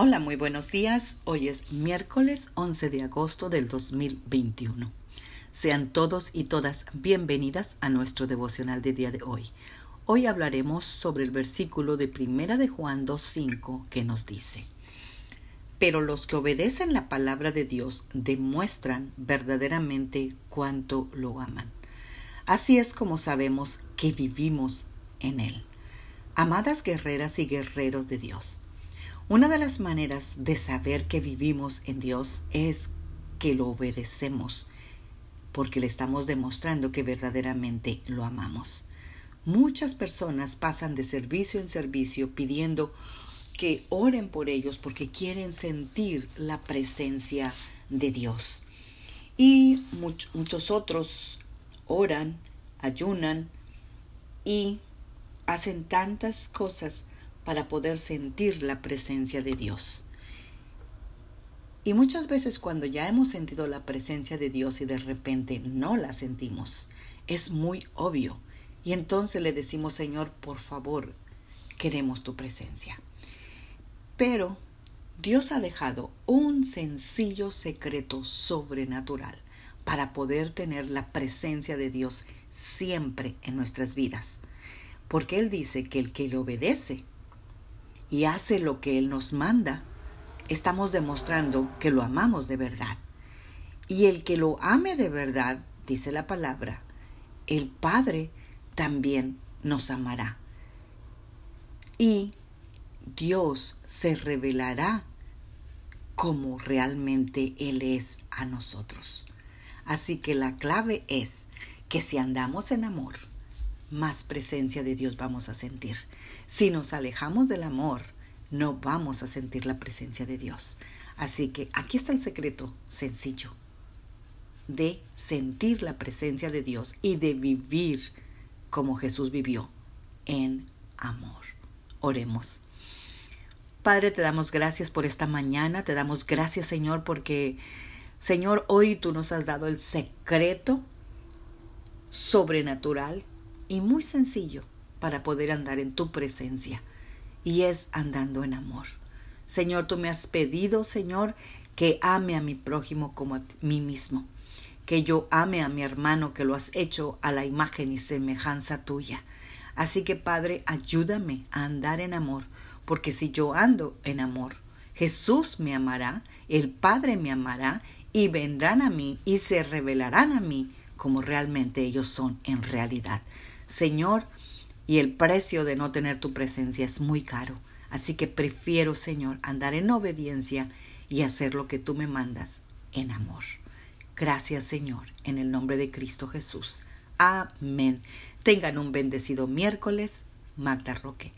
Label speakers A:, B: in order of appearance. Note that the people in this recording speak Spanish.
A: Hola, muy buenos días. Hoy es miércoles 11 de agosto del 2021. Sean todos y todas bienvenidas a nuestro devocional de día de hoy. Hoy hablaremos sobre el versículo de Primera de Juan 2.5 que nos dice, Pero los que obedecen la palabra de Dios demuestran verdaderamente cuánto lo aman. Así es como sabemos que vivimos en Él. Amadas guerreras y guerreros de Dios, una de las maneras de saber que vivimos en Dios es que lo obedecemos, porque le estamos demostrando que verdaderamente lo amamos. Muchas personas pasan de servicio en servicio pidiendo que oren por ellos porque quieren sentir la presencia de Dios. Y muchos otros oran, ayunan y hacen tantas cosas para poder sentir la presencia de Dios. Y muchas veces cuando ya hemos sentido la presencia de Dios y de repente no la sentimos, es muy obvio. Y entonces le decimos, Señor, por favor, queremos tu presencia. Pero Dios ha dejado un sencillo secreto sobrenatural para poder tener la presencia de Dios siempre en nuestras vidas. Porque Él dice que el que le obedece y hace lo que Él nos manda, estamos demostrando que lo amamos de verdad. Y el que lo ame de verdad, dice la palabra, el Padre también nos amará. Y Dios se revelará como realmente Él es a nosotros. Así que la clave es que si andamos en amor, más presencia de Dios vamos a sentir. Si nos alejamos del amor, no vamos a sentir la presencia de Dios. Así que aquí está el secreto sencillo de sentir la presencia de Dios y de vivir como Jesús vivió en amor. Oremos. Padre, te damos gracias por esta mañana, te damos gracias Señor porque Señor, hoy tú nos has dado el secreto sobrenatural y muy sencillo para poder andar en tu presencia y es andando en amor. Señor, tú me has pedido, Señor, que ame a mi prójimo como a mí mismo, que yo ame a mi hermano que lo has hecho a la imagen y semejanza tuya. Así que, Padre, ayúdame a andar en amor, porque si yo ando en amor, Jesús me amará, el Padre me amará, y vendrán a mí y se revelarán a mí como realmente ellos son en realidad. Señor, y el precio de no tener tu presencia es muy caro. Así que prefiero, Señor, andar en obediencia y hacer lo que tú me mandas en amor. Gracias, Señor, en el nombre de Cristo Jesús. Amén. Tengan un bendecido miércoles. Magda Roque.